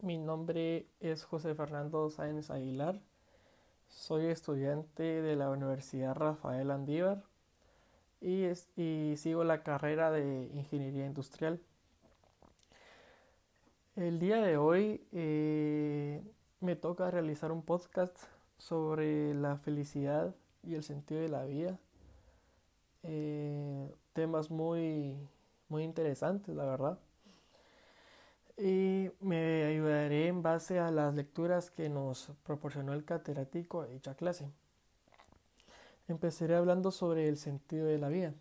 Mi nombre es José Fernando Sáenz Aguilar. Soy estudiante de la Universidad Rafael Andívar y, y sigo la carrera de Ingeniería Industrial. El día de hoy eh, me toca realizar un podcast sobre la felicidad y el sentido de la vida. Eh, temas muy, muy interesantes, la verdad. Y me ayudaré en base a las lecturas que nos proporcionó el catedrático de dicha clase. Empezaré hablando sobre el sentido de la vida.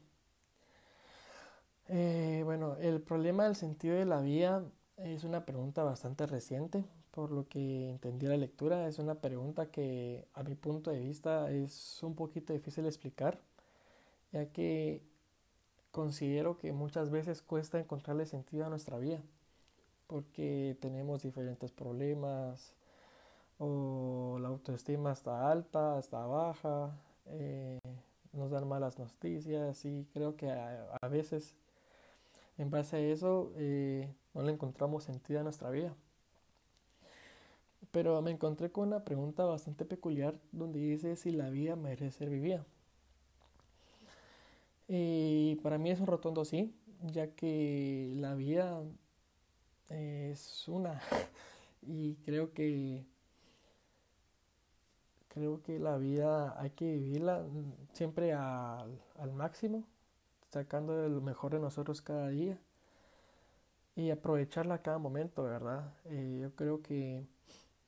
Eh, bueno, el problema del sentido de la vida es una pregunta bastante reciente, por lo que entendí la lectura. Es una pregunta que a mi punto de vista es un poquito difícil de explicar, ya que considero que muchas veces cuesta encontrarle sentido a nuestra vida, porque tenemos diferentes problemas, o la autoestima está alta, está baja, eh, nos dan malas noticias y creo que a veces en base a eso eh, no le encontramos sentido a nuestra vida. Pero me encontré con una pregunta bastante peculiar donde dice si la vida merece ser vivida. Y para mí es un rotundo sí, ya que la vida es una y creo que creo que la vida hay que vivirla siempre al, al máximo sacando lo mejor de nosotros cada día y aprovecharla cada momento, ¿verdad? Eh, yo creo que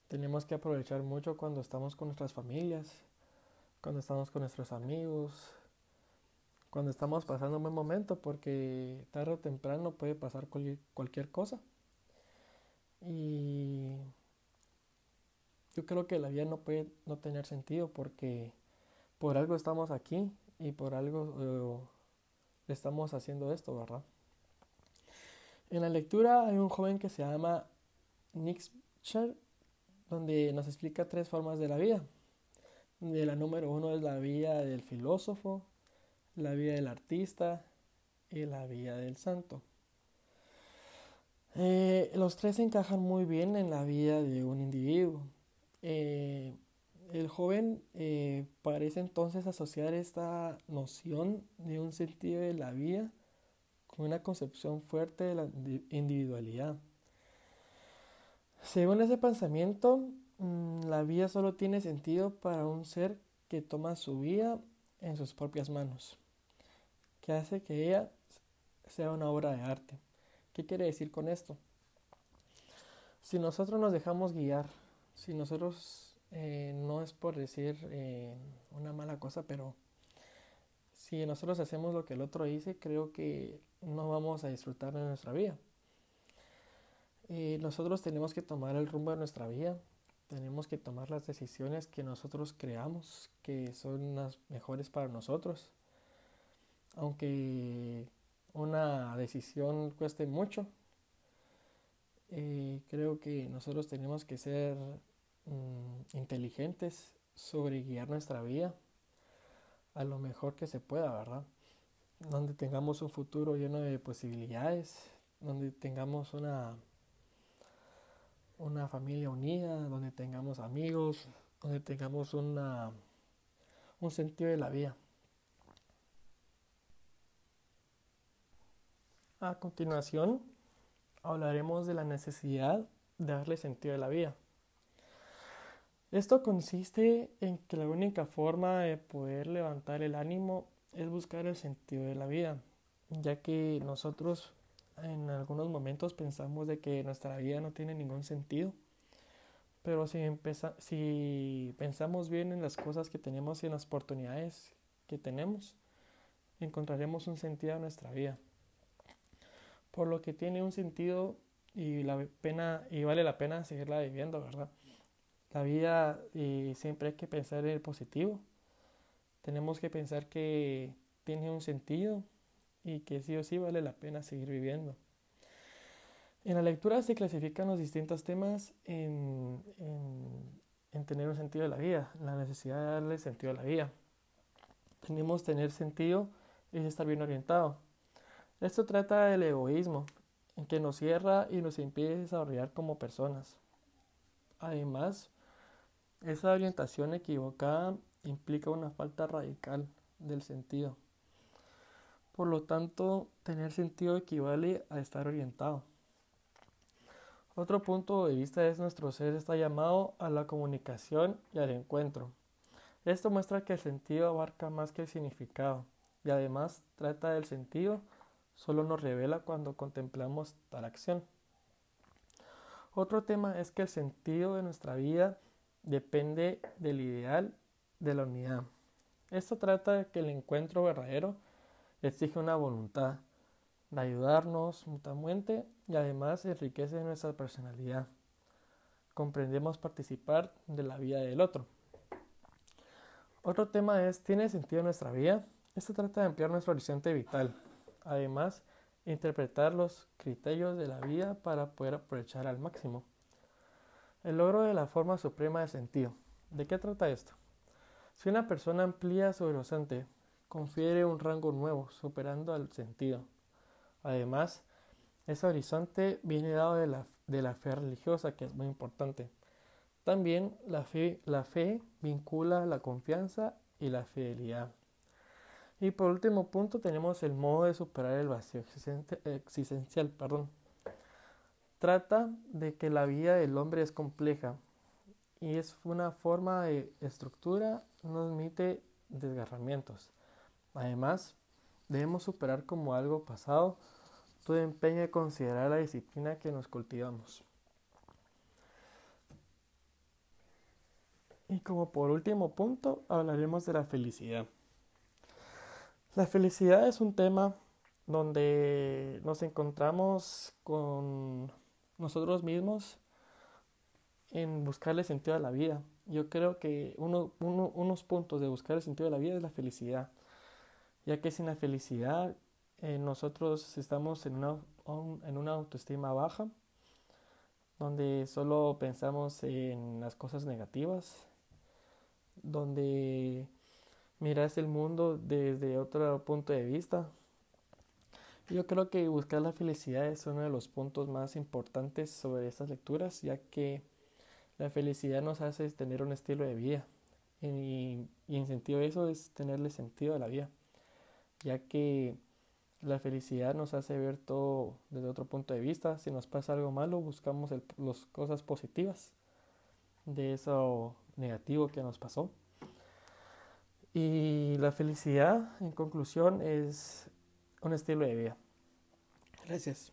tenemos que aprovechar mucho cuando estamos con nuestras familias, cuando estamos con nuestros amigos, cuando estamos pasando un buen momento, porque tarde o temprano puede pasar cualquier cosa. Y yo creo que la vida no puede no tener sentido porque por algo estamos aquí y por algo eh, estamos haciendo esto, ¿verdad? En la lectura hay un joven que se llama Nietzsche, donde nos explica tres formas de la vida. De la número uno es la vida del filósofo, la vida del artista y la vida del santo. Eh, los tres encajan muy bien en la vida de un individuo. Eh, el joven eh, parece entonces asociar esta noción de un sentido de la vida con una concepción fuerte de la individualidad. Según ese pensamiento, mm, la vida solo tiene sentido para un ser que toma su vida en sus propias manos, que hace que ella sea una obra de arte. ¿Qué quiere decir con esto? Si nosotros nos dejamos guiar, si nosotros eh, no es por decir eh, una mala cosa, pero si nosotros hacemos lo que el otro dice, creo que no vamos a disfrutar de nuestra vida. Nosotros tenemos que tomar el rumbo de nuestra vida, tenemos que tomar las decisiones que nosotros creamos que son las mejores para nosotros. Aunque una decisión cueste mucho, creo que nosotros tenemos que ser Mm, inteligentes sobre guiar nuestra vida a lo mejor que se pueda, ¿verdad? Donde tengamos un futuro lleno de posibilidades, donde tengamos una, una familia unida, donde tengamos amigos, donde tengamos una, un sentido de la vida. A continuación, hablaremos de la necesidad de darle sentido a la vida. Esto consiste en que la única forma de poder levantar el ánimo es buscar el sentido de la vida, ya que nosotros en algunos momentos pensamos de que nuestra vida no tiene ningún sentido, pero si, si pensamos bien en las cosas que tenemos y en las oportunidades que tenemos, encontraremos un sentido a nuestra vida. Por lo que tiene un sentido y, la pena, y vale la pena seguirla viviendo, ¿verdad? La vida y siempre hay que pensar en el positivo. Tenemos que pensar que tiene un sentido y que sí o sí vale la pena seguir viviendo. En la lectura se clasifican los distintos temas en, en, tener un sentido de la vida, la necesidad de darle sentido a la vida. Tenemos tener sentido es estar bien orientado. Esto trata del egoísmo, en que nos cierra y nos impide desarrollar como personas. Además, esa orientación equivocada implica una falta radical del sentido. Por lo tanto, tener sentido equivale a estar orientado. Otro punto de vista es nuestro ser está llamado a la comunicación y al encuentro. Esto muestra que el sentido abarca más que el significado y además trata del sentido, solo nos revela cuando contemplamos tal acción. Otro tema es que el sentido de nuestra vida depende del ideal de la unidad. Esto trata de que el encuentro verdadero exige una voluntad de ayudarnos mutuamente y además enriquece nuestra personalidad. Comprendemos participar de la vida del otro. Otro tema es, ¿tiene sentido nuestra vida? Esto trata de ampliar nuestro horizonte vital. Además, interpretar los criterios de la vida para poder aprovechar al máximo. El logro de la forma suprema de sentido. ¿De qué trata esto? Si una persona amplía su horizonte, confiere un rango nuevo, superando al sentido. Además, ese horizonte viene dado de la, de la fe religiosa, que es muy importante. También la fe, la fe vincula la confianza y la fidelidad. Y por último punto tenemos el modo de superar el vacío existencial. Trata de que la vida del hombre es compleja y es una forma de estructura, no admite desgarramientos. Además, debemos superar como algo pasado todo empeño de considerar la disciplina que nos cultivamos. Y como por último punto, hablaremos de la felicidad. La felicidad es un tema donde nos encontramos con nosotros mismos en buscarle sentido a la vida. Yo creo que uno, unos puntos de buscar el sentido de la vida es la felicidad, ya que sin la felicidad eh, nosotros estamos en una, en una autoestima baja, donde solo pensamos en las cosas negativas, donde miras el mundo desde otro punto de vista. Yo creo que buscar la felicidad es uno de los puntos más importantes sobre estas lecturas, ya que la felicidad nos hace tener un estilo de vida y, y en sentido de eso es tenerle sentido a la vida, ya que la felicidad nos hace ver todo desde otro punto de vista. Si nos pasa algo malo, buscamos las cosas positivas de eso negativo que nos pasó. Y la felicidad, en conclusión, es un estilo de vida. Gracias.